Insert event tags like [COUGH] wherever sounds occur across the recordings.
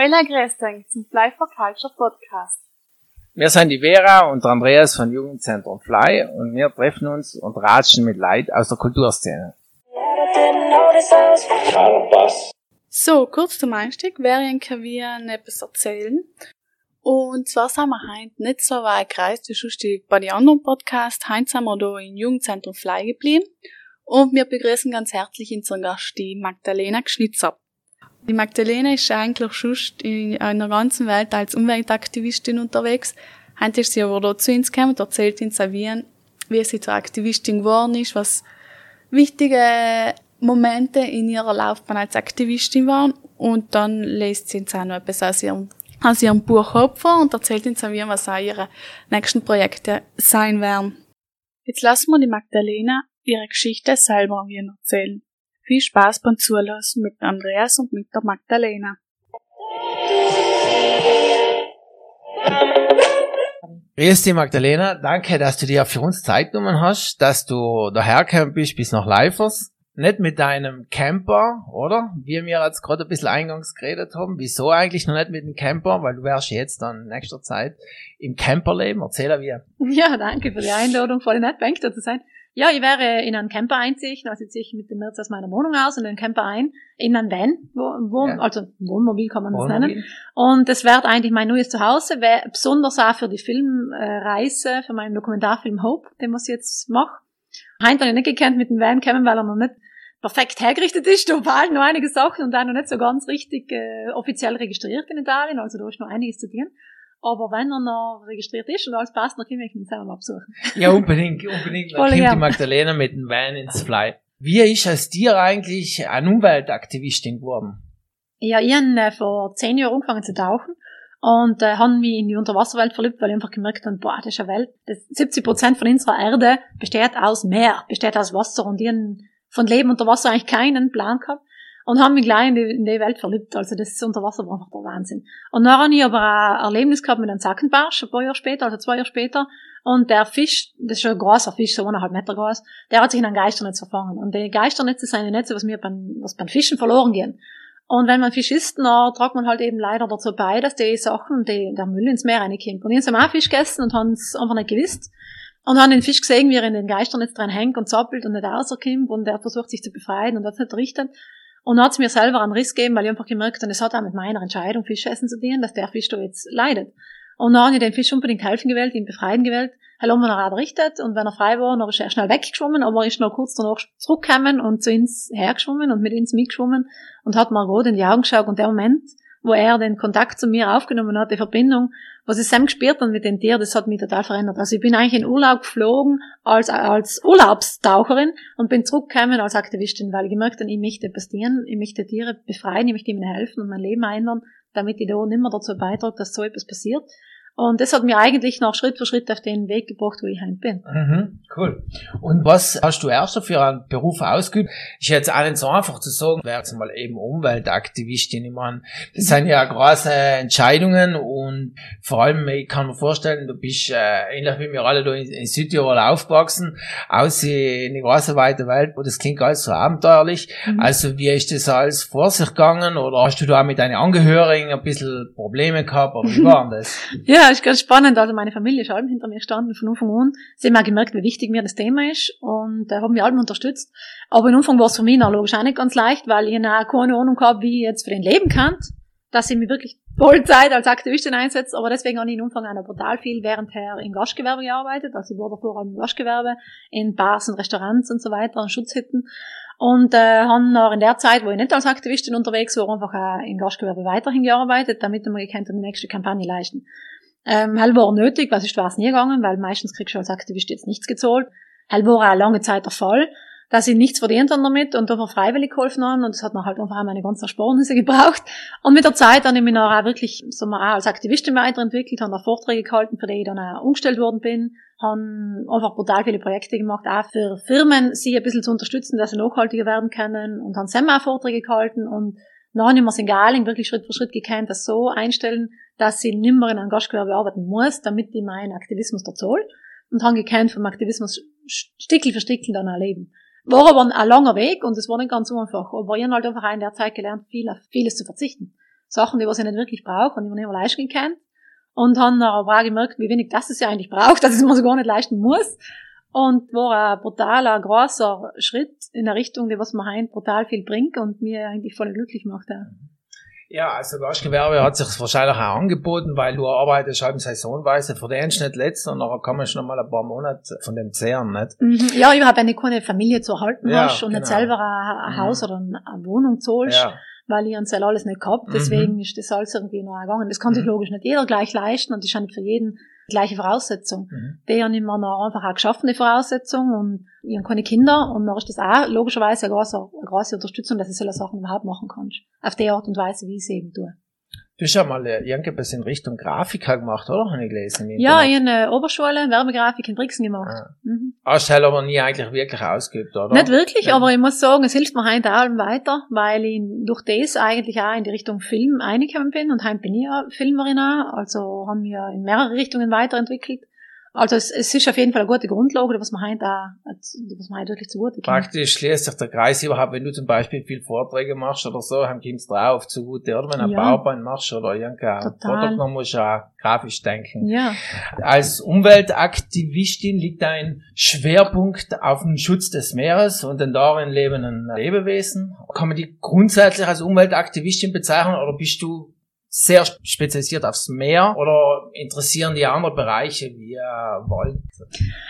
Heula Grüße zum Fly for Culture Podcast. Wir sind die Vera und der Andreas von Jugendzentrum Fly und wir treffen uns und ratschen mit Leid aus der Kulturszene. So, kurz zum Einstieg wäre wir etwas erzählen. Und zwar sind wir heute nicht so weit gereist wie schon bei den anderen Podcasts. Heute sind wir hier im Jugendzentrum Fly geblieben. Und wir begrüßen ganz herzlich unseren Gast, die Magdalena Geschnitzer. Die Magdalena ist eigentlich schon in einer ganzen Welt als Umweltaktivistin unterwegs. Heute ist sie aber da zu uns gekommen und erzählt uns auch, wie, sie zur Aktivistin geworden ist, was wichtige Momente in ihrer Laufbahn als Aktivistin waren. Und dann lässt sie uns auch noch etwas aus ihrem, aus ihrem Buch Hopfer und erzählt uns auch, was auch ihre nächsten Projekte sein werden. Jetzt lassen wir die Magdalena ihre Geschichte selber erzählen. Viel Spaß beim Zulassen mit Andreas und mit der Magdalena. Grüß dich Magdalena, danke, dass du dir für uns Zeit genommen hast, dass du dahergekommen bist bis nach Leifers. Nicht mit deinem Camper, oder? Wie wir jetzt gerade ein bisschen eingangs geredet haben. Wieso eigentlich noch nicht mit dem Camper? Weil du wärst jetzt dann in nächster Zeit im Camperleben. Erzähl wie. Ja, danke für die Einladung. Voll nett, Bank da zu sein. Ja, ich wäre in einen Camper einziehen, also ziehe ich mit dem März aus meiner Wohnung aus und in den Camper ein, in einen Van, wo, wo, ja. also Wohnmobil kann man das Wohnmobil. nennen. Und das wird eigentlich mein neues Zuhause, wär, besonders auch für die Filmreise, für meinen Dokumentarfilm Hope, den ich jetzt mache. Heint habe ich nicht gekannt mit dem Van kommen, weil er noch nicht perfekt hergerichtet ist. Da fehlen noch einige Sachen und auch noch nicht so ganz richtig äh, offiziell registriert in Italien, also da ist noch einiges zu tun. Aber wenn er noch registriert ist und alles passt, dann können wir ihn zusammen mal besuchen. Ja, unbedingt, unbedingt. [LAUGHS] Dann kommt die Magdalena mit dem Van ins Fly. Wie ist aus dir eigentlich eine Umweltaktivistin geworden? Ja, ich habe äh, vor zehn Jahren angefangen zu tauchen und äh, haben mich in die Unterwasserwelt verliebt, weil ich einfach gemerkt habe, boah, das ist eine Welt, das 70 Prozent von unserer Erde besteht aus Meer, besteht aus Wasser und ich habe von Leben unter Wasser eigentlich keinen Plan gehabt und haben mich gleich in die, in die Welt verliebt. Also das unter Wasser war einfach der Wahnsinn. Und dann habe ich aber ein Erlebnis gehabt mit einem Zackenbarsch, ein paar Jahre später, also zwei Jahre später. Und der Fisch, das ist schon ein großer Fisch, so eineinhalb Meter groß, der hat sich in ein Geisternetz verfangen. Und die Geisternetze sind die Netze, was mir beim, was beim Fischen verloren gehen. Und wenn man Fisch isst, dann tragt man halt eben leider dazu bei, dass die Sachen, die, der Müll ins Meer reinkommt. Und ich habe auch Fisch gegessen und haben es einfach nicht gewusst. Und haben den Fisch gesehen, wie er in den Geisternetz dran hängt und zappelt und nicht rauskommt und er versucht sich zu befreien und das nicht richtet. Und dann hat es mir selber einen Riss gegeben, weil ich einfach gemerkt habe, es hat auch mit meiner Entscheidung, Fisch essen zu dienen, dass der Fisch da jetzt leidet. Und dann habe ich den Fisch unbedingt helfen gewählt, ihn befreien gewählt. Hallo, haben wir noch errichtet und wenn er frei war, dann ist er schnell weggeschwommen, aber er ist noch kurz danach zurückgekommen und zu uns hergeschwommen und mit uns mitgeschwommen und hat mir gerade in die Augen geschaut und der Moment, wo er den Kontakt zu mir aufgenommen hat, die Verbindung, was ich zusammen gespürt habe mit dem Tier, das hat mich total verändert. Also ich bin eigentlich in Urlaub geflogen als, als Urlaubstaucherin und bin zurückgekommen als Aktivistin, weil ich gemerkt habe, ich möchte passieren, ich möchte Tiere befreien, ich möchte ihnen helfen und mein Leben ändern, damit ich da nicht mehr dazu beitrage, dass so etwas passiert. Und das hat mir eigentlich noch Schritt für Schritt auf den Weg gebracht, wo ich heute bin. Mhm, cool. Und was hast du erst für einen Beruf ausgeübt? Ist jetzt auch nicht so einfach zu sagen, wer jetzt mal eben Umweltaktivistin. Ich meine, das sind ja große Entscheidungen und vor allem, ich kann mir vorstellen, du bist äh, ähnlich wie wir alle da in, in Südtirol aufgewachsen, aus in die große weite Welt, wo das klingt alles so abenteuerlich. Mhm. Also wie ist das alles vor sich gegangen oder hast du da mit deinen Angehörigen ein bisschen Probleme gehabt oder wie war das? [LAUGHS] ja, ist ganz spannend. Also meine Familie ist allem hinter mir gestanden von Anfang an. Sie haben auch gemerkt, wie wichtig mir das Thema ist und äh, haben mich allem unterstützt. Aber in Anfang war es für mich noch logisch auch nicht ganz leicht, weil ich auch keine Ahnung habe, wie ich jetzt für den leben kann, dass ich mich wirklich Vollzeit als Aktivistin einsetze. Aber deswegen habe ich in Anfang auch noch brutal viel währendher im Gastgewerbe gearbeitet. Also ich war davor im Gastgewerbe, in Bars und Restaurants und so weiter, in Schutzhütten. Und äh, haben noch in der Zeit, wo ich nicht als Aktivistin unterwegs war, einfach auch im Gastgewerbe weiterhin gearbeitet, damit wir gekannt die nächste Kampagne leisten. Ähm, hell war nötig, weil sonst war es nie gegangen, weil meistens kriegst du als Aktivist jetzt nichts gezahlt. Hell war auch lange Zeit der Fall, dass ich nichts verdient habe damit und einfach freiwillig geholfen habe und das hat mir halt einfach meine ganzen Ersparnisse [LAUGHS] gebraucht. Und mit der Zeit habe ich mich dann auch wirklich so mal auch als Aktivistin weiterentwickelt, habe auch Vorträge gehalten, für die ich dann auch umgestellt worden bin, habe einfach brutal viele Projekte gemacht, auch für Firmen, sie ein bisschen zu unterstützen, dass sie nachhaltiger werden können und habe selber auch Vorträge gehalten und dann habe ich mir Galing wirklich Schritt für Schritt gekannt, das so einstellen, dass ich nimmer in einem Gastgewerbe arbeiten muss, damit ich meinen Aktivismus da zahle. Und habe gekannt vom Aktivismus Stickel für Stickel dann erleben. War aber ein langer Weg und es war nicht ganz so einfach. Aber ich habe halt einfach in der Zeit gelernt, viel auf vieles zu verzichten. Sachen, die was ich nicht wirklich brauche und die man nicht mehr leisten kann. Und haben aber auch gemerkt, wie wenig das es ja eigentlich braucht, dass es man so gar nicht leisten muss. Und war ein brutaler, großer Schritt in der Richtung, die was mir heim brutal viel bringt und mir eigentlich voll glücklich macht. Ja. Ja, also Gastgewerbe hat sich wahrscheinlich auch angeboten, weil du arbeitest halt saisonweise, verdienst nicht letzt und nachher kommst du noch mal ein paar Monate von dem zehren, nicht? Mhm. Ja, überhaupt, wenn du keine Familie zu erhalten Ja, hast und nicht genau. selber ein, ein Mhm. Haus oder eine eine Wohnung zahlst, Ja, weil ich uns alles nicht gehabt, Mhm. deswegen ist das alles irgendwie noch gegangen. Das kann sich Mhm. logisch nicht jeder gleich leisten und das ist ja nicht für jeden gleiche Voraussetzung. mhm. Die haben immer noch einfach auch geschaffene Voraussetzung und ich habe keine Kinder und dann ist das auch logischerweise eine große, eine große Unterstützung, dass ich solche Sachen überhaupt machen kannst. Auf die Art und Weise, wie ich es eben tue. Du hast ja mal äh, irgendwas in Richtung Grafiker gemacht, oder? Habe ich gelesen. Ja, ich habe eine Oberschule, Werbegrafik in Brixen gemacht. Ah. Mhm. Hast du halt aber nie eigentlich wirklich ausgeübt, oder? Nicht wirklich, Ja. aber ich muss sagen, es hilft mir heute auch weiter, weil ich durch das eigentlich auch in die Richtung Film reingekommen bin und heute bin ich ja Filmerin auch, also haben wir in mehrere Richtungen weiterentwickelt. Also es, es ist auf jeden Fall eine gute Grundlage, was man heute die was man heute wirklich zugute kommt. Praktisch schließt sich der Kreis überhaupt, wenn du zum Beispiel viel Vorträge machst oder so, dann kommst du drauf zugute, oder? Wenn du ein Ja. PowerPoint machst oder irgendein. Produkt, musst du auch grafisch denken. Ja. Als Umweltaktivistin liegt ein Schwerpunkt auf dem Schutz des Meeres und den darin lebenden Lebewesen. Kann man die grundsätzlich als Umweltaktivistin bezeichnen oder bist du sehr spezialisiert aufs Meer oder interessieren die andere Bereiche wie äh, Wald?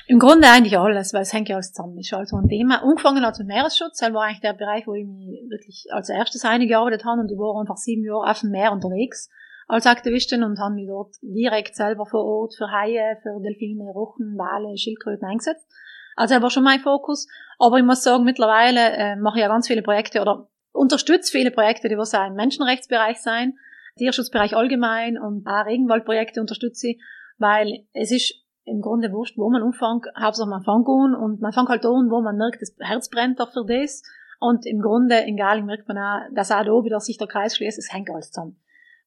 Im Grunde eigentlich alles, weil es hängt ja alles zusammen. Ist also ein Thema. Angefangen hat mit Meeresschutz, das war eigentlich der Bereich, wo ich mich wirklich als erstes eingearbeitet habe und ich war einfach sieben Jahre auf dem Meer unterwegs als Aktivistin und habe mich dort direkt selber vor Ort für Haie, für Delfine, Rochen, Wale, Schildkröten eingesetzt. Also er war schon mein Fokus. Aber ich muss sagen, mittlerweile äh, mache ich ja ganz viele Projekte oder unterstütze viele Projekte, die was auch im Menschenrechtsbereich sein, Tierschutzbereich allgemein und auch Regenwaldprojekte unterstütze ich, weil es ist im Grunde wurscht, wo man anfängt, Hauptsache man fängt an und man fängt halt an, wo man merkt, das Herz brennt auch für das. Und im Grunde, in Galing merkt man auch, dass auch da wieder sich der Kreis schließt, es hängt alles zusammen.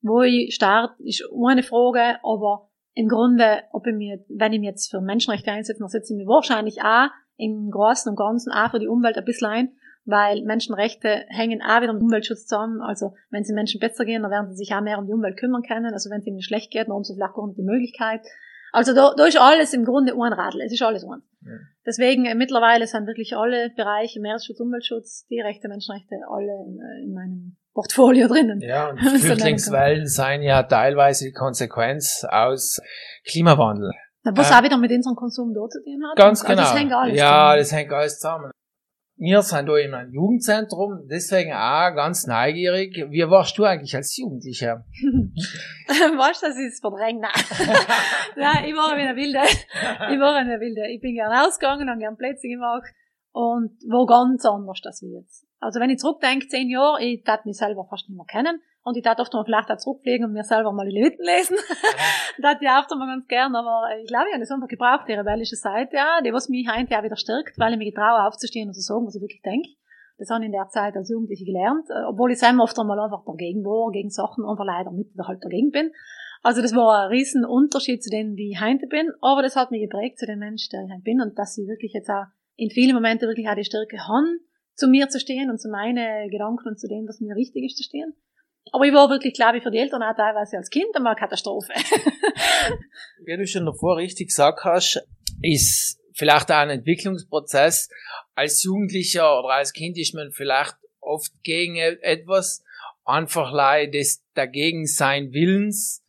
Wo ich starte, ist eine Frage, aber im Grunde, ob ich mir, wenn ich mich jetzt für Menschenrechte einsetze, dann setze ich mich wahrscheinlich auch im Großen und Ganzen auch für die Umwelt ein bisschen ein, weil Menschenrechte hängen auch wieder mit Umweltschutz zusammen. Also wenn es den Menschen besser gehen, dann werden sie sich auch mehr um die Umwelt kümmern können. Also wenn es ihnen schlecht geht, dann haben sie vielleicht gar nicht die Möglichkeit. Also da, da ist alles im Grunde ein Radl. Es ist alles eins. Ja. Deswegen äh, mittlerweile sind wirklich alle Bereiche Meeresschutz, Umweltschutz, Tierrechte, Menschenrechte alle in, äh, in meinem Portfolio drinnen. Ja, und [LAUGHS] Flüchtlingswellen seien ja teilweise die Konsequenz aus Klimawandel. Was Äh, auch wieder mit unserem Konsum dort zu tun hat. Ganz Also genau. das hängt alles ja, zusammen. das hängt alles zusammen. Wir sind da in einem Jugendzentrum, deswegen auch ganz neugierig. Wie warst du eigentlich als Jugendlicher? [LAUGHS] weißt du, das ist verdrängt? Nein. [LAUGHS] Nein, ich war eine Wilde. Ich war eine Wilde. Ich bin gern ausgegangen, habe gern Plätze gemacht und war ganz anders als wie jetzt. Also wenn ich zurückdenke, zehn Jahre, ich tat mich selber fast nicht mehr kennen und ich tat oft mal vielleicht auch zurückfliegen und mir selber mal die Leviten lesen. das ich oft mal ganz gern, aber ich glaube, ich habe das einfach gebraucht, die rebellische Seite, ja, die was mich heute auch wieder stärkt, weil ich mich getraue aufzustehen und zu sagen, was ich wirklich denke. Das habe ich in der Zeit als Jugendliche gelernt, äh, obwohl ich selber oft einmal einfach dagegen war, gegen Sachen, einfach leider mit halt dagegen bin. Also das war ein riesen Unterschied zu dem, wie ich heute bin, aber das hat mich geprägt zu dem Mensch, der ich heute bin und dass ich wirklich jetzt auch in vielen Momenten wirklich auch die Stärke habe, zu mir zu stehen und zu meinen Gedanken und zu dem, was mir wichtig ist, zu stehen. Aber ich war wirklich, glaube ich, für die Eltern auch teilweise als Kind einmal eine Katastrophe. [LAUGHS] Wie du schon davor richtig gesagt hast, ist vielleicht auch ein Entwicklungsprozess. Als Jugendlicher oder als Kind ist man vielleicht oft gegen e- etwas, einfach leid des dagegen sein Willens.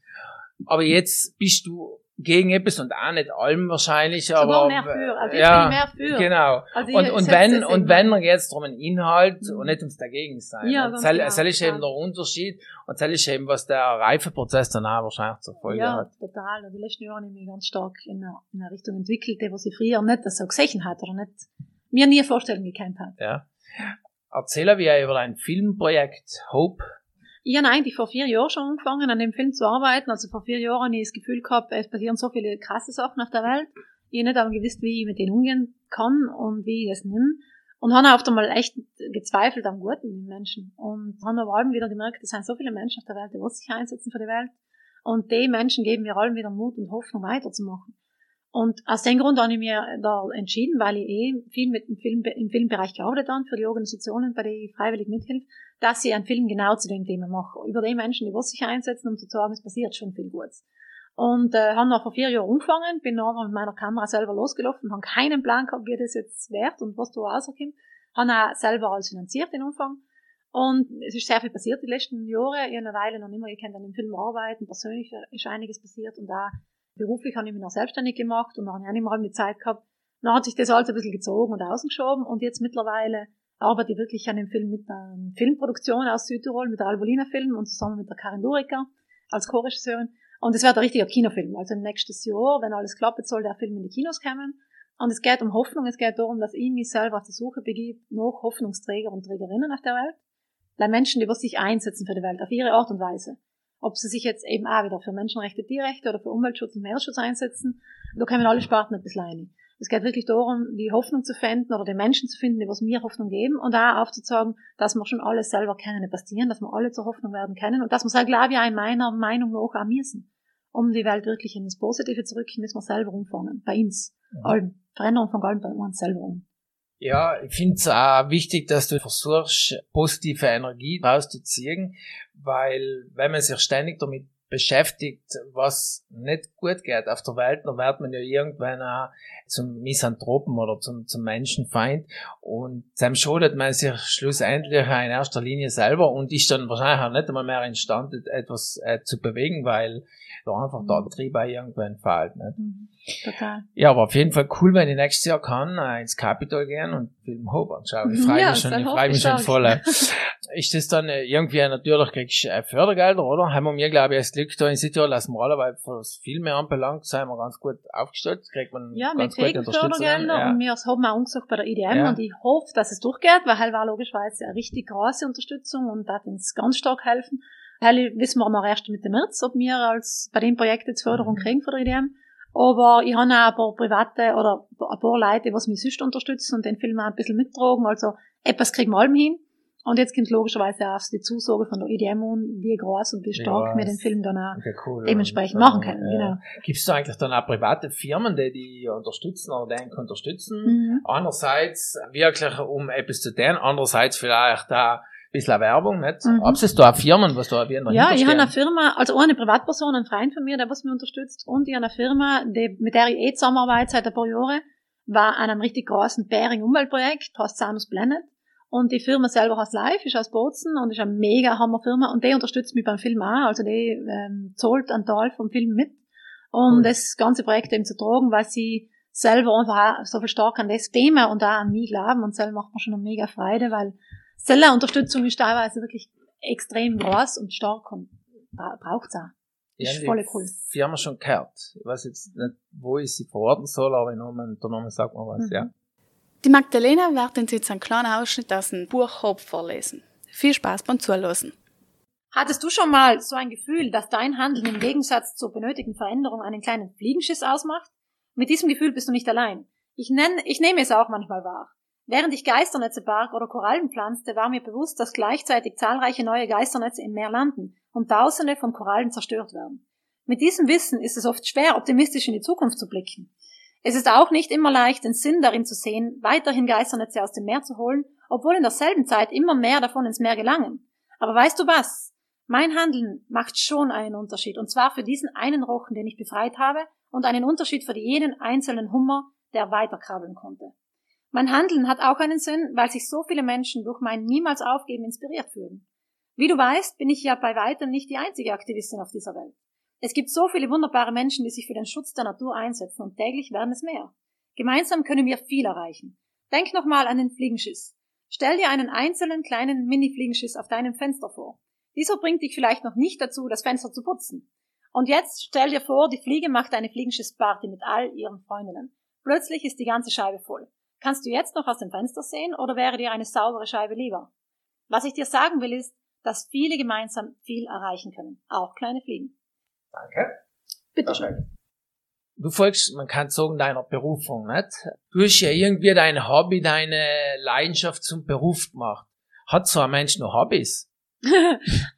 Aber jetzt bist du gegen etwas und auch nicht allem wahrscheinlich, Sogar aber mehr für. Also jetzt ja, bin ich mehr für. genau. Also ich Und, und wenn, das und wenn, geht es darum einen Inhalt Mhm. und nicht ums Dagegensein. Ja, Und ganz das, genau, das ist eben ja. der Unterschied und das ist eben, was der Reifeprozess dann auch wahrscheinlich zur Folge ja, hat. total. Und die letzten Jahre habe ich mich ganz stark in eine, in eine Richtung entwickelt, die was ich früher nicht so gesehen hat oder nicht, mir nie vorstellen gekannt hat. Ja. Erzähl wie über dein Filmprojekt Hope. Ich habe eigentlich vor vier Jahren schon angefangen, an dem Film zu arbeiten. Also vor vier Jahren habe ich das Gefühl gehabt, es passieren so viele krasse Sachen auf der Welt. Ich habe nicht aber gewusst, wie ich mit denen umgehen kann und wie ich das nehme. Und habe oft einmal echt gezweifelt am Guten im Menschen. Und habe aber allem wieder gemerkt, es sind so viele Menschen auf der Welt, die sich einsetzen für die Welt. Und die Menschen geben mir allen wieder Mut und Hoffnung weiterzumachen. Und aus dem Grund habe ich mir da entschieden, weil ich eh viel mit dem Film, im Filmbereich gearbeitet habe, für die Organisationen, bei denen ich freiwillig mithilfe, dass ich einen Film genau zu dem Thema mache. Über die Menschen, die was sich einsetzen, um zu sagen, es passiert schon viel Gutes. Und äh, haben noch vor vier Jahren angefangen, bin nachher mit meiner Kamera selber losgelaufen, haben keinen Plan gehabt, wie das jetzt wert und was da rauskommt. Haben auch selber alles finanziert den Umfang. Und es ist sehr viel passiert die letzten Jahre. Ich habe eine Weile noch immer gekannt an dem Film arbeiten. Persönlich ist einiges passiert und da beruflich habe ich mich noch selbstständig gemacht und dann habe ich auch nicht mehr die Zeit gehabt. Dann hat sich das alles ein bisschen gezogen und ausgeschoben und jetzt mittlerweile arbeite ich wirklich an dem Film mit einer Filmproduktion aus Südtirol, mit der Albolina Film und zusammen mit der Karin Duriker als Co-Regisseurin. Und es wird ein richtiger Kinofilm. Also nächstes Jahr, wenn alles klappt, soll der Film in die Kinos kommen. Und es geht um Hoffnung, es geht darum, dass ich mich selber auf die Suche begebe nach Hoffnungsträger und Trägerinnen auf der Welt. Weil Menschen, die sich einsetzen für die Welt, auf ihre Art und Weise ob sie sich jetzt eben auch wieder für Menschenrechte, Tierrechte oder für Umweltschutz und Meeresschutz einsetzen. Da kommen alle Sparten ein bisschen rein. Es geht wirklich darum, die Hoffnung zu finden oder die Menschen zu finden, die was mir Hoffnung geben und auch aufzuzeigen, dass wir schon alles selber kennen, passieren, dass wir alle zur Hoffnung werden können und dass wir es, glaube ich, auch in meiner Meinung nach auch müssen. Um die Welt wirklich in das Positive zu rücken, müssen wir selber umfangen. Bei uns. Ja. Allen. Veränderung von allem bei uns selber um. Ja, ich finde es auch wichtig, dass du versuchst, positive Energie rauszuziehen, weil wenn man sich ständig damit beschäftigt, was nicht gut geht auf der Welt, dann wird man ja irgendwann auch zum Misanthropen oder zum, zum Menschenfeind und dann schadet man sich schlussendlich in erster Linie selber und ist dann wahrscheinlich auch nicht einmal mehr imstande, etwas äh, zu bewegen, weil da einfach der Antrieb auch irgendwann fehlt. Nicht? Mhm. Total. Ja, aber auf jeden Fall cool, wenn ich nächstes Jahr kann, äh, ins Capitol gehen und Film Hope anschauen. Ich freue ja, mich schon, ich freue mich schon voll. [LAUGHS] ist das dann äh, irgendwie natürlich kriegst du äh, Fördergelder, oder? Haben wir mir, glaube ich, als Glück da in Südtirol, dass normalerweise was Filme anbelangt, sind wir ganz gut aufgestellt, kriegt man Ja, wir kriegen Fördergelder ja. und wir haben auch angesagt bei der IDM ja. und ich hoffe, dass es durchgeht, weil halt war logischerweise eine richtig große Unterstützung und da uns ganz stark helfen. Hell wissen wir noch erst Mitte März, ob wir als bei dem Projekt jetzt Förderung mhm. kriegen von der IDM. Aber ich habe auch ein paar private oder ein paar Leute, die mich sonst unterstützen und den Film auch ein bisschen mittragen. Also etwas kriegen wir allem hin. Und jetzt kommt logischerweise auch die Zusage von der IDM und wie groß und wie stark wir den Film dann auch cool, dementsprechend machen können. Ja. Genau. Gibt es da eigentlich dann auch private Firmen, die die unterstützen oder den unterstützen? Mhm. Einerseits wirklich, um etwas zu tun, andererseits vielleicht da bisschen Werbung, nicht? Mhm. Ob es da Firmen, was da erwähnt Ja, ich habe eine Firma, also eine Privatperson, ein Freund von mir, der was mir unterstützt, und ich habe eine Firma, die, mit der ich eh zusammenarbeite seit ein paar Jahren, war an einem richtig großen Bäring-Umweltprojekt, heißt Sanus Planet. Und die Firma selber heißt Live, ist aus Bozen und ist eine mega Hammer-Firma und die unterstützt mich beim Film auch, also die ähm, zahlt einen Teil vom Film mit, um cool. das ganze Projekt eben zu tragen, weil sie selber einfach auch so viel stark an das Thema und auch an mich glauben und selber macht mir schon eine mega Freude, weil Sellerunterstützung ist teilweise wirklich extrem groß und stark und braucht es auch. Ist ja, voll cool. Firma schon gehört. Ich weiß jetzt nicht, wo ich sie verorten soll, aber Namen, der Name sagt mir was, mhm. ja. Die Magdalena wird uns jetzt einen kleinen Ausschnitt aus dem Buch Hope vorlesen. Viel Spaß beim Zuhören. Hattest du schon mal so ein Gefühl, dass dein Handeln im Gegensatz zur benötigten Veränderung einen kleinen Fliegenschiss ausmacht? Mit diesem Gefühl bist du nicht allein. Ich, nenn, ich nehme es auch manchmal wahr. Während ich Geisternetze barg oder Korallen pflanzte, war mir bewusst, dass gleichzeitig zahlreiche neue Geisternetze im Meer landen und Tausende von Korallen zerstört werden. Mit diesem Wissen ist es oft schwer, optimistisch in die Zukunft zu blicken. Es ist auch nicht immer leicht, den Sinn darin zu sehen, weiterhin Geisternetze aus dem Meer zu holen, obwohl in derselben Zeit immer mehr davon ins Meer gelangen. Aber weißt du was? Mein Handeln macht schon einen Unterschied, und zwar für diesen einen Rochen, den ich befreit habe, und einen Unterschied für jeden einzelnen Hummer, der weiterkrabbeln konnte. Mein Handeln hat auch einen Sinn, weil sich so viele Menschen durch mein Niemals aufgeben inspiriert fühlen. Wie du weißt, bin ich ja bei weitem nicht die einzige Aktivistin auf dieser Welt. Es gibt so viele wunderbare Menschen, die sich für den Schutz der Natur einsetzen und täglich werden es mehr. Gemeinsam können wir viel erreichen. Denk nochmal an den Fliegenschiss. Stell dir einen einzelnen kleinen Mini-Fliegenschiss auf deinem Fenster vor. Dieser bringt dich vielleicht noch nicht dazu, das Fenster zu putzen. Und jetzt stell dir vor, die Fliege macht eine Fliegenschiss-Party mit all ihren Freundinnen. Plötzlich ist die ganze Scheibe voll. Kannst du jetzt noch aus dem Fenster sehen oder wäre dir eine saubere Scheibe lieber? Was ich dir sagen will ist, dass viele gemeinsam viel erreichen können, auch kleine Fliegen. Danke. Bitte schön. Du folgst, man kann sagen, deiner Berufung, nicht? Du hast ja irgendwie dein Hobby, deine Leidenschaft zum Beruf gemacht. Hat so ein Mensch noch Hobbys? [LAUGHS]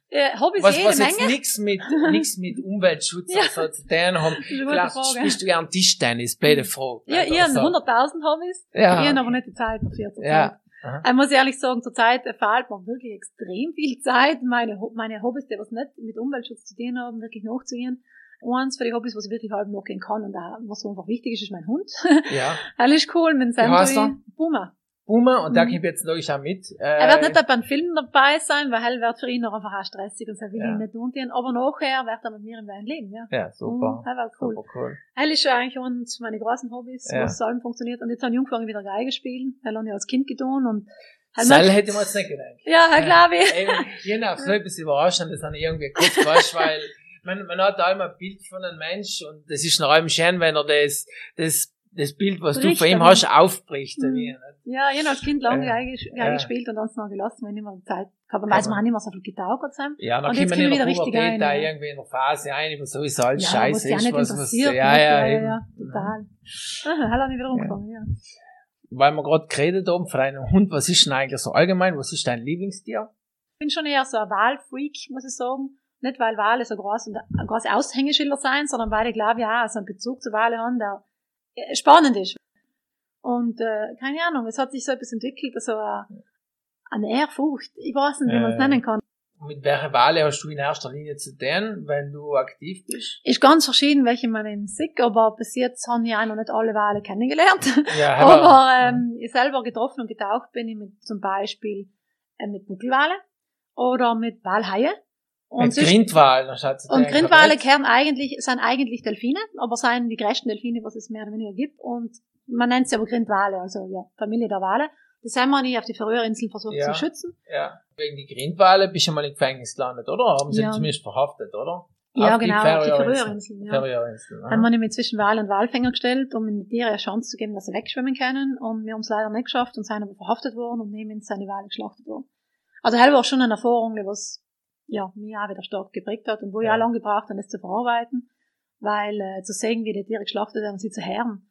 äh, Hobbys Was, jede was jetzt Menge. nichts mit, nix mit [LAUGHS] Umweltschutz Ja. oder so zu tun haben. Vielleicht Frage. spielst du gern Tischtennis, blöde Frage. Ja, ich habe Also, 100.000 Hobbys. Ja. Ich habe aber nicht die Zeit dafür. zur Ja. Aha. Ich muss ehrlich sagen, zurzeit fehlt mir wirklich extrem viel Zeit, meine, meine Hobbys, die was nicht mit Umweltschutz zu tun haben, wirklich nachzugehen. Eins für die Hobbys, was ich wirklich halb nachgehen kann und auch, was so einfach wichtig ist, ist mein Hund. Ja. [LAUGHS] Er ist cool, mit heißt Sandro. Boomer. Und Mhm. kommt jetzt logisch auch mit. Äh, Er wird nicht beim Film dabei sein, weil er wird für ihn noch einfach auch stressig und er will Ja. ihn nicht untun. Aber nachher wird er mit mir im Wein leben, ja. Ja, super. Mhm, er wird cool. Super cool. Er ist ja eigentlich eines meiner großen Hobbys, Ja. was allem funktioniert. Und jetzt habe ich angefangen wieder Geige spielen. Er hat ja als Kind getan und merkt- hätte man jetzt nicht gedacht. ja, Herr glaube ich. Eben, je nach so etwas überraschend, das ich irgendwie kurz weißt, weil man, man hat da immer ein Bild von einem Mensch und das ist noch einmal schön, wenn er das, das, das Bild, was du Bricht von ihm hast, aufbricht. Mhm. Ja, ich habe als Kind lange Ja. Geige Ja. gespielt und dann noch gelassen, wenn ich immer Zeit Weil Aber- man nicht mehr so viel getaugt haben. Ja, dann Und jetzt kommen wir der wieder richtig Pubertät ein, da ja. irgendwie in der Phase ein, wo sowieso alles Ja, was scheiße auch ist. nicht Was, was, ja, ja, ja, eben. ja, total. Aha, hat er nicht wieder angefangen, ja. Weil wir gerade geredet haben von deinem Hund, was ist denn eigentlich so allgemein, was ist dein Lieblingstier? Ich bin schon eher so ein Wahlfreak, muss ich sagen. Nicht, weil Wale so groß und ein großes Aushängeschilder sein, sondern weil ich glaube, ja, so einen Bezug zu Wale haben, der äh, spannend ist. Und äh, keine Ahnung, es hat sich so etwas entwickelt, so eine, eine Ehrfurcht. Ich weiß nicht, wie man es Äh. nennen kann. Mit welcher Wale hast du in erster Linie zu tun, wenn du aktiv bist? Ist ganz verschieden, welche man eben sieht, aber bis jetzt habe ich auch noch nicht alle Wale kennengelernt. Ja, [LAUGHS] aber ähm, ich selber getroffen und getaucht bin ich mit zum Beispiel äh, mit Buckelwale oder mit Walhaie. Mit sonst- Grindwal, dann schaut Und Grindwale kehren eigentlich, sind eigentlich Delfine, aber seien die größten Delfine, was es mehr oder weniger gibt. Und man nennt sie aber Grindwale, also ja, Familie der Wale. Das haben wir nicht auf die Färöerinseln versucht Ja. zu schützen. Ja, wegen die Grindwale bist du mal im Gefängnis gelandet, oder? Haben sie Ja. zumindest verhaftet, oder? Ja, Auf genau, auf die Färöerinseln. Ja. Färöerinseln, aha. Haben wir nämlich zwischen Wal und Walfänger gestellt, um den Tieren eine Chance zu geben, dass sie wegschwimmen können. Und wir haben es leider nicht geschafft und sind aber verhaftet worden und neben seine Wale geschlachtet worden. Also das war schon eine Erfahrung, die was, ja, mich auch wieder stark geprägt hat und wo ich Ja. auch lange gebraucht habe, das zu verarbeiten. Weil, äh, zu sehen, wie die Tiere geschlachtet werden, sie zu hören.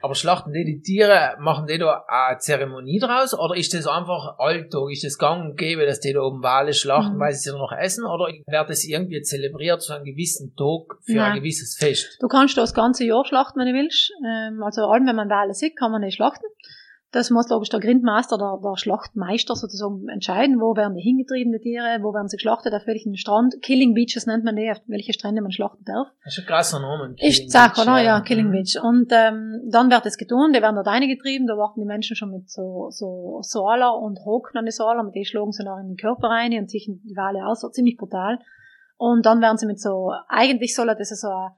Aber schlachten die die Tiere, machen die da eine Zeremonie draus? Oder ist das einfach Alltag? Ist das gang und gäbe, dass die da oben Wale schlachten, Mhm. weil sie sie noch essen? Oder wird das irgendwie zelebriert zu einem gewissen Tag für Nein. ein gewisses Fest? Du kannst das ganze Jahr schlachten, wenn du willst. Ähm, also allem, wenn man Wale sieht, kann man nicht schlachten. Das muss, logisch, der Grindmaster, der, der Schlachtmeister sozusagen entscheiden, wo werden die hingetrieben, die Tiere, wo werden sie geschlachtet, auf welchen Strand. Killing Beaches nennt man die, auf welche Strände man schlachten darf. Das ist ein krasser Name. Ist Sache, oder? Ja, Killing Mhm. Beach. Und ähm, dann wird es getan, die werden dort reingetrieben, da warten die Menschen schon mit so, so Soaler und Hocken an die Soaler, mit denen schlagen sie dann in den Körper rein und ziehen die Wale aus, so ziemlich brutal. Und dann werden sie mit so, eigentlich soll das so eine,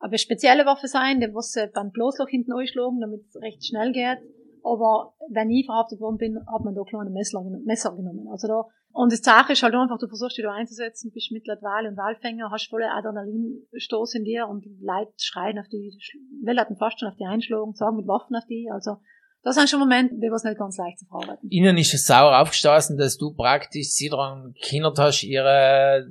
eine spezielle Waffe sein, die was sie beim Bloßloch hinten einschlagen, damit es recht schnell geht. Aber wenn ich verhaftet worden bin, hat man da kleine Messer, Messer genommen. Also da, und das Sache ist halt einfach, du versuchst dich da einzusetzen, bist Mitleid Wal und Walfänger, hast volle Adrenalinstoß in dir und die Leute schreien auf die, will hatten fast schon auf die einschlagen, sagen mit Waffen auf die, also, das sind schon Momente, die was nicht ganz leicht zu verarbeiten. Ihnen ist es sauer aufgestoßen, dass du praktisch sie daran gehindert hast, ihre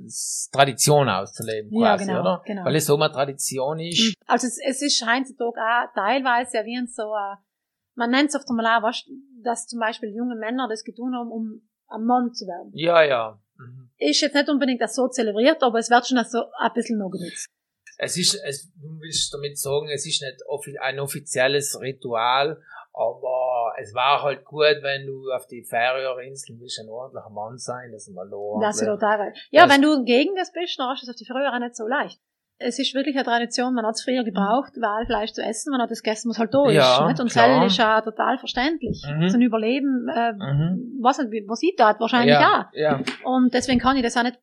Tradition auszuleben, Ja, quasi, genau, oder? genau. Weil es so eine Tradition ist. Also es, es ist heutzutage auch teilweise ja wie ein so, ein- man nennt es oft einmal auch, weißt, dass zum Beispiel junge Männer das getan haben, um ein Mann zu werden. Ja, ja. Mhm. Ist jetzt nicht unbedingt das so zelebriert, aber es wird schon so ein bisschen noch genutzt. Es ist, es, du willst damit sagen, es ist nicht offi ein offizielles Ritual, aber es war halt gut, wenn du auf die Färöerinseln willst, ein ordentlicher Mann sein, dass du mal Das ist ordentlich- total Ja, Das- wenn du gegen das bist, dann hast du es auf die auch nicht so leicht. Es ist wirklich eine Tradition, man hat es früher gebraucht, Walfleisch zu essen, man hat es gegessen, was halt da ist. Ja, nicht? Und das ist ja total verständlich. Mhm. Zum Überleben, äh, Mhm. was, wie- was ich tat, wahrscheinlich ja, auch. ja. Und deswegen kann ich das auch nicht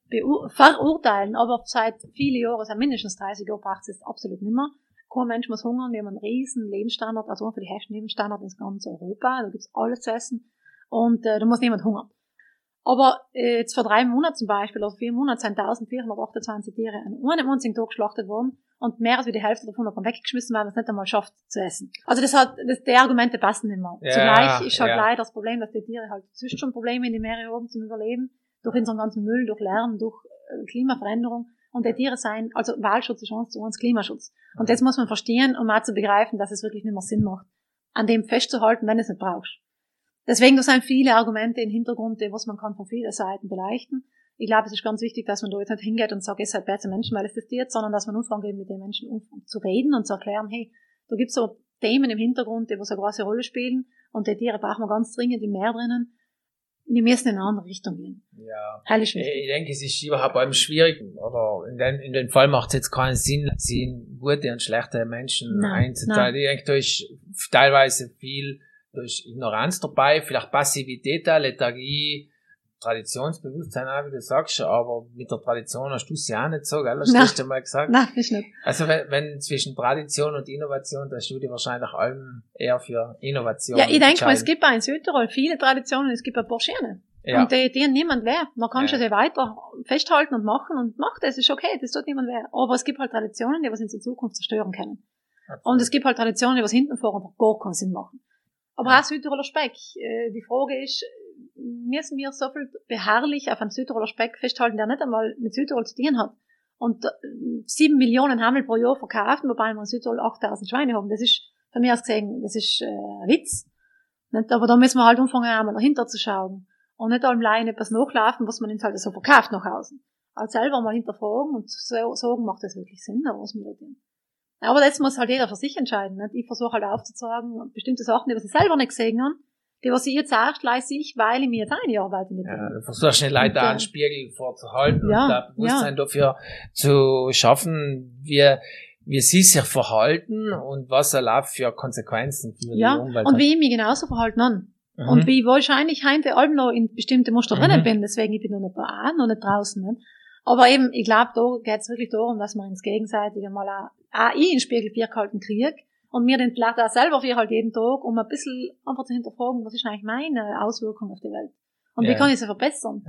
verurteilen, aber seit vielen Jahren, seit mindestens 30 Jahren braucht es absolut nicht mehr. Kein Mensch muss hungern, wir haben einen riesen Lebensstandard, also für die höchsten Lebensstandard in ganz Europa, da gibt's alles zu essen und äh, da muss niemand hungern. Aber äh, jetzt vor drei Monaten zum Beispiel, oder vier Monaten, sind 1428 Tiere an einem einzigen Tag geschlachtet worden und mehr als wie die Hälfte davon hat man weggeschmissen, weil man es nicht einmal schafft zu essen. Also das hat, das, die Argumente passen nicht mehr. Ja, Zugleich ist halt ja. leider das Problem, dass die Tiere halt sonst schon Probleme in die Meere haben zum Überleben, durch unseren ganzen Müll, durch Lärm, durch äh, Klimaveränderung. Und die Tiere sein, also Wahlschutz ist uns zu uns Klimaschutz. Und das muss man verstehen, um auch zu begreifen, dass es wirklich nicht mehr Sinn macht, an dem festzuhalten, wenn du es nicht brauchst. Deswegen, da sind viele Argumente im Hintergrund, die was man kann von vielen Seiten beleuchten. Ich glaube, es ist ganz wichtig, dass man da jetzt nicht hingeht und sagt, es seid besser Menschen, weil es das tut, sondern dass man anfängt, mit den Menschen zu reden und zu erklären, hey, da gibt's so Themen im Hintergrund, die so eine große Rolle spielen und die Tiere brauchen wir ganz dringend im Meer drinnen. Wir müssen in eine andere Richtung gehen. Ja. Heilig ich denke, es ist überhaupt beim Schwierigen, oder in den, in den Fall macht es jetzt keinen Sinn, sie in gute und schlechte Menschen einzuteilen. Ich denke, da ist teilweise viel durch Ignoranz dabei, vielleicht Passivität, Lethargie, Traditionsbewusstsein auch, wie du sagst, aber mit der Tradition hast du es ja auch nicht so, gell? Hast du mal gesagt? Nein, ich nicht. Also wenn, wenn zwischen Tradition und Innovation, da hast du dich wahrscheinlich allem eher für Innovation. Ja, ich denke mal, es gibt auch in Südtirol viele Traditionen, es gibt ein paar schöne. Ja. Und die, die niemand weh. Man kann ja. schon sie weiter festhalten und machen und macht das, ist okay, das tut niemand weh. Aber es gibt halt Traditionen, die was in der Zukunft zerstören können. Absolut. Und es gibt halt Traditionen, die was hinten vor einfach gar keinen Sinn machen. Aber auch Südtiroler Speck. Äh, die Frage ist, müssen wir so viel beharrlich auf einen Südtiroler Speck festhalten, der nicht einmal mit Südtirol zu tun hat. Und äh, sieben Millionen Hammel pro Jahr verkauft, wobei wir in Südtirol 8000 Schweine haben. Das ist, von mir aus gesehen, das ist äh, ein Witz. Nicht? Aber da müssen wir halt anfangen, einmal dahinter zu schauen. Und nicht allein etwas nachlaufen, was man uns halt so verkauft nach außen. Als selber mal hinterfragen und sagen, macht das wirklich Sinn, oder was wir da tun. Aber das muss halt jeder für sich entscheiden. Nicht? Ich versuche halt aufzuzeigen, bestimmte Sachen, die was ich selber nicht gesehen habe, die was ich jetzt erst leise ich, weil ich mir jetzt einarbeite mit ja, Du versuchst den Leuten einen Spiegel vorzuhalten ja, und da Bewusstsein ja. dafür zu schaffen, wie, wie sie sich verhalten und was erlaubt für Konsequenzen für ja, die Umwelt. Und wie ich mich genauso verhalten an. Mhm. Und wie ich wahrscheinlich heute allem noch in bestimmte Muster mhm. drinnen bin, deswegen ich bin noch nicht da, noch nicht draußen. Nicht? Aber eben, ich glaube, da geht es wirklich darum, dass man uns gegenseitig einmal auch, auch ich in den Spiegel vier gehalten kriege und mir den vielleicht auch selber für halt jeden Tag, um ein bisschen einfach zu hinterfragen, was ist eigentlich meine Auswirkung auf die Welt. Und ja. wie kann ich sie verbessern?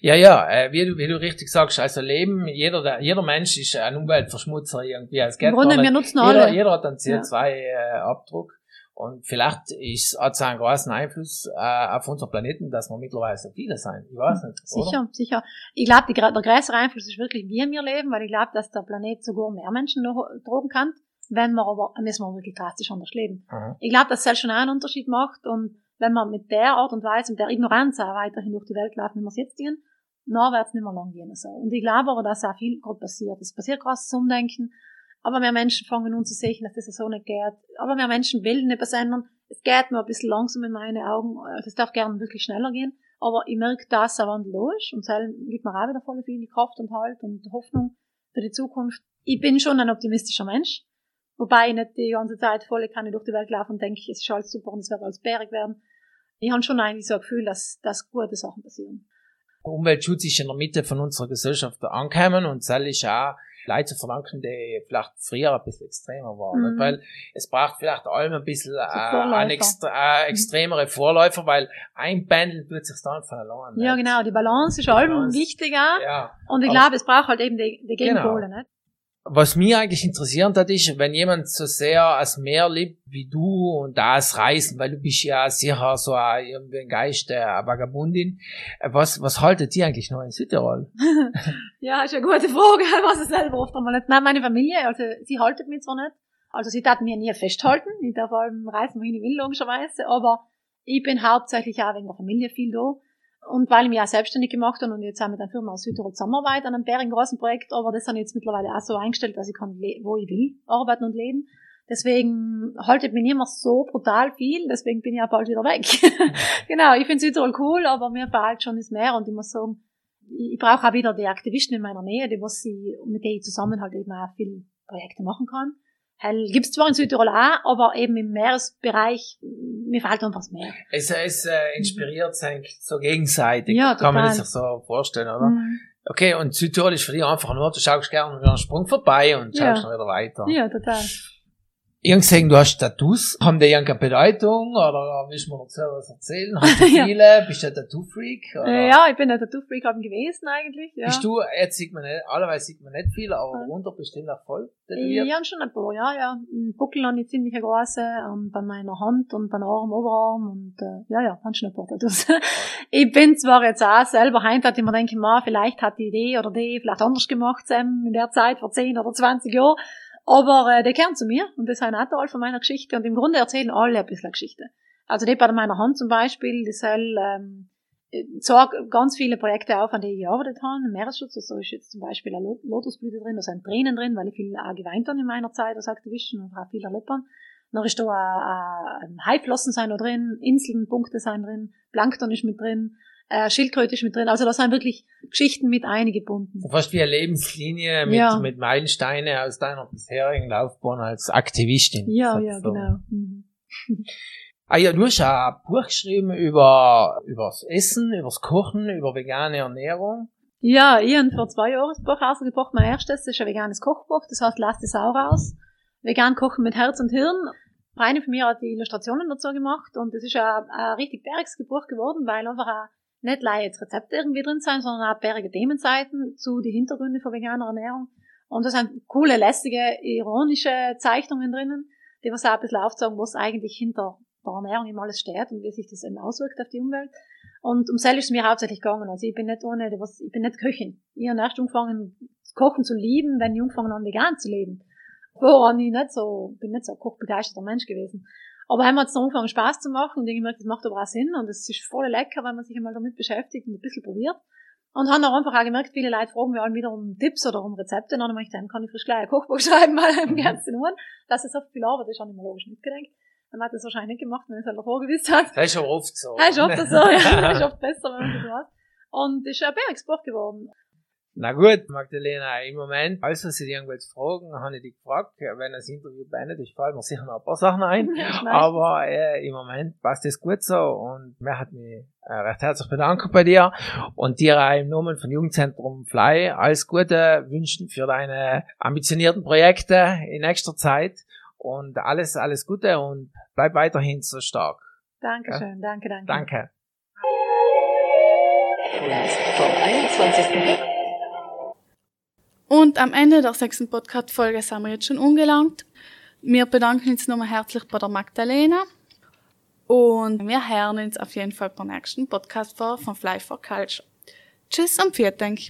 Ja, ja, ja äh, wie, du, wie du richtig sagst, also Leben, jeder, jeder Mensch ist ein Umweltverschmutzer irgendwie. Es geht Im Grunde, wir nutzen jeder, alle. Jeder hat einen CO2-Abdruck. Und vielleicht ist, hat es einen großen Einfluss äh, auf unser Planeten, dass wir mittlerweile so viele sein. Ich weiß nicht. Sicher, oder? sicher. Ich glaube, der größere Einfluss ist wirklich, wie wir leben, weil ich glaube, dass der Planet sogar mehr Menschen noch drogen kann wenn wir aber, müssen wir wirklich drastisch anders leben. Mhm. Ich glaube, dass das schon einen Unterschied macht und wenn wir mit der Art und Weise, mit der Ignoranz auch weiterhin durch die Welt laufen, wie wir es jetzt tun, dann wird es nicht mehr lang gehen. So. Und ich glaube aber, dass auch viel gerade passiert. Es passiert krasses Umdenken, aber mehr Menschen fangen an zu sehen, dass das so nicht geht. Aber mehr Menschen wollen etwas ändern. Es geht nur ein bisschen langsam in meinen Augen. Es darf gerne wirklich schneller gehen. Aber ich merke, dass ein Wandel da ist. Und das gibt mir auch wieder voll viel Kraft und Halt und Hoffnung für die Zukunft. Ich bin schon ein optimistischer Mensch. Wobei ich nicht die ganze Zeit volle Kanne durch die Welt laufen und denke, es ist alles super und es wird alles bärig werden. Ich habe schon eigentlich so ein Gefühl, dass, dass gute Sachen passieren. Umweltschutz ist in der Mitte von unserer Gesellschaft angekommen und soll ist auch Leute zu verdanken, die vielleicht früher ein bisschen extremer waren. Mhm. Weil es braucht vielleicht allem ein bisschen äh, ein extra, äh, extremere Vorläufer, weil einpendeln tut sich dann von allein. Ja, genau. Die Balance ist allem wichtiger. Ja. Und ich glaube, es braucht halt eben die, die Gegenpole, genau. nicht? Was mich eigentlich interessiert hat, ist, wenn jemand so sehr als Meer liebt wie du und das Reisen, weil du bist ja sicher so ein, irgendwie ein Geist der Vagabundin. Was, was haltet ihr eigentlich noch in Südtirol? [LAUGHS] [LAUGHS] ja, ist eine gute Frage, [LAUGHS] was ich selber oft einmal nicht. Nein, meine Familie, also sie haltet mich zwar nicht. Also sie tat mir nie festhalten. Ich darf allem reisen, wohin ich will, logischerweise. Aber ich bin hauptsächlich auch wegen der Familie viel da. Und weil ich mich auch selbstständig gemacht habe und jetzt auch mit einer Firma aus Südtirol zusammenarbeite an einem bärengroßen Projekt, aber das habe jetzt mittlerweile auch so eingestellt, dass ich kann, wo ich will, arbeiten und leben. Deswegen haltet mich nicht so brutal viel, deswegen bin ich auch bald wieder weg. [LAUGHS] genau, ich finde Südtirol cool, aber mir bald schon ist mehr und ich muss sagen, ich brauche auch wieder die Aktivisten in meiner Nähe, die was ich, mit denen ich zusammen halt eben auch viele Projekte machen kann. Hell gibt's zwar in Südtirol auch, aber eben im Meeresbereich, mir fehlt einfach mehr. Es, es äh, inspiriert sich so gegenseitig, ja, kann man sich so vorstellen, oder? Mhm. Okay, und Südtirol ist für dich einfach nur, du schaust gerne einen Sprung vorbei und schaust ja. dann wieder weiter. Ja, total. Irgendwann du hast Tattoos. Haben die irgendeine Bedeutung? Oder willst du mir noch was erzählen? Hast du [LAUGHS] viele? ja. Bist du ein Tattoo-Freak? Ja, ich bin ein Tattoo-Freak gewesen eigentlich. Ja. Bist du, jetzt sieht man nicht, allerweise sieht man nicht viel, aber ja. runter bestimmt auch voll tätowiert? Ja, schon ein paar, ja, ja. Ein Buckel habe ich ziemlich große, um, bei meiner Hand und beim Arm, Oberarm und, äh, ja, ja, habe schon ein paar Tattoos. [LAUGHS] ich bin zwar jetzt auch selber heint, dass ich mir denke, ma, vielleicht hat die Idee oder die vielleicht anders gemacht, Sam, in der Zeit vor 10 oder 20 Jahren. Aber äh, die kehren zu mir und das ist ein Teil von meiner Geschichte und im Grunde erzählen alle ein bisschen Geschichte. Also die bei meiner Hand zum Beispiel, die soll ähm, so ganz viele Projekte auf, an denen ich gearbeitet habe. Meeresschutz, also ist jetzt zum Beispiel eine Lotusblüte drin, da sind Tränen drin, weil ich viel auch geweint habe in meiner Zeit als Aktivistin und auch viel erlebt habe. Dann ist da ein Haiflossen sein da drin, Inseln, Punkte sein drin, Plankton ist mit drin, äh, Schildkröte ist mit drin. Also da sind wirklich Geschichten mit eingebunden. Fast wie eine Lebenslinie mit, ja. mit Meilensteine aus deiner bisherigen Laufbahn als Aktivistin. Ja, ja, so. genau. Mhm. Ah ja, du hast auch ein Buch geschrieben über, über das Essen, über das Kochen, über vegane Ernährung. Ja, ich habe vor zwei Jahren das Buch rausgebracht. Mein erstes ist ein veganes Kochbuch, das heißt Lass es auch raus. Vegan kochen mit Herz und Hirn. Eine von mir hat die Illustrationen dazu gemacht und es ist ein, ein richtig bergiges Buch geworden, weil einfach auch nicht leider jetzt Rezepte irgendwie drin sein, sondern auch berge Themenseiten zu die Hintergründe von veganer Ernährung. Und da sind coole, lässige, ironische Zeichnungen drinnen, die was auch ein bisschen aufzeigen, was eigentlich hinter der Ernährung immer alles steht und wie sich das eben auswirkt auf die Umwelt. Und um selbst ist es mir hauptsächlich gegangen. Also ich bin nicht ohne, was, ich bin nicht Köchin. Ich habe erst angefangen, Kochen zu lieben, wenn ich angefangen habe, vegan zu leben. Woran ich nicht so, bin nicht so ein kochbegeisterter Mensch gewesen. Aber haben wir jetzt angefangen Spaß zu machen und ich gemerkt, das macht aber auch Sinn und es ist voll lecker, wenn man sich einmal damit beschäftigt und ein bisschen probiert. Und haben auch einfach auch gemerkt, viele Leute fragen mir wieder um Tipps oder um Rezepte. Und dann habe ich gedacht, kann ich frisch gleich ein Kochbuch [LAUGHS] schreiben, mal im mhm. ganzen Uhren. Das ist so viel Arbeit, das ist auch nicht mehr logisch mitgedenkt. Dann hat das wahrscheinlich nicht gemacht, wenn es halt davor gewusst hat. Das ist schon oft so. Das ist oft so, ja. [LAUGHS] Das ist oft besser, wenn man das weiß. Und es ist ein Bergsport geworden. Na gut, Magdalena, im Moment, falls Sie dir irgendwelche Fragen, habe ich dich gefragt, wenn das Interview beendet ist, fallen mir sicher noch ein paar Sachen ein. Aber äh, im Moment passt das gut so und mir hat mich äh, recht herzlich bedanken bei dir und dir auch im Namen von Jugendzentrum Fly alles Gute wünschen für deine ambitionierten Projekte in nächster Zeit und alles, alles Gute und bleib weiterhin so stark. Dankeschön, ja? danke, danke. Danke. Vom 21. Und am Ende der sechsten Podcast-Folge sind wir jetzt schon angelangt. Wir bedanken uns nochmal herzlich bei der Magdalena. Und wir hören uns auf jeden Fall beim nächsten Podcast vor von Fly for Culture. Tschüss und vielen Dank.